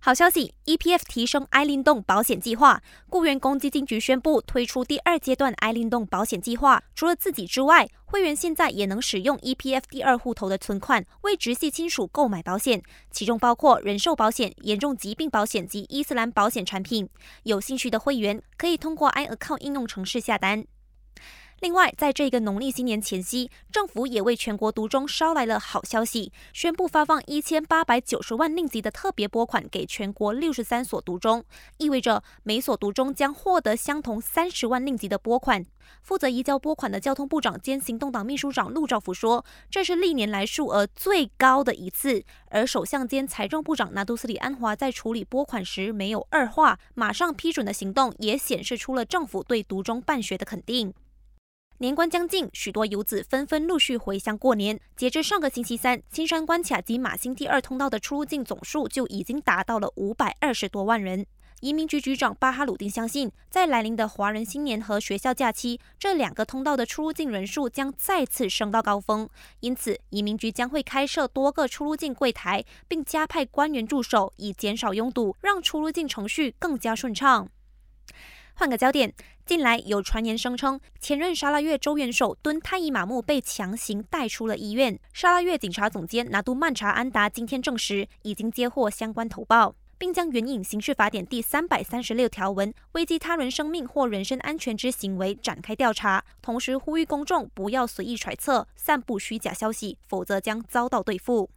好消息，EPF 提升爱灵动保险计划。雇员公积金局宣布推出第二阶段爱灵动保险计划，除了自己之外，会员现在也能使用 EPF 第二户头的存款为直系亲属购买保险，其中包括人寿保险、严重疾病保险及伊斯兰保险产品。有兴趣的会员可以通过 iAccount 应用程式下单。另外，在这个农历新年前夕，政府也为全国独中捎来了好消息，宣布发放一千八百九十万令吉的特别拨款给全国六十三所独中，意味着每所独中将获得相同三十万令吉的拨款。负责移交拨款的交通部长兼行动党秘书长陆兆福说，这是历年来数额最高的一次。而首相兼财政部长拿督斯里安华在处理拨款时没有二话，马上批准的行动，也显示出了政府对独中办学的肯定。年关将近，许多游子纷纷陆续回乡过年。截至上个星期三，青山关卡及马新第二通道的出入境总数就已经达到了五百二十多万人。移民局局长巴哈鲁丁相信，在来临的华人新年和学校假期，这两个通道的出入境人数将再次升到高峰。因此，移民局将会开设多个出入境柜台，并加派官员驻守，以减少拥堵，让出入境程序更加顺畅。换个焦点，近来有传言声称，前任沙拉越州元首敦泰伊马木被强行带出了医院。沙拉越警察总监拿督曼查安达今天证实，已经接获相关投报，并将援引刑事法典第三百三十六条文危及他人生命或人身安全之行为展开调查，同时呼吁公众不要随意揣测、散布虚假消息，否则将遭到对付。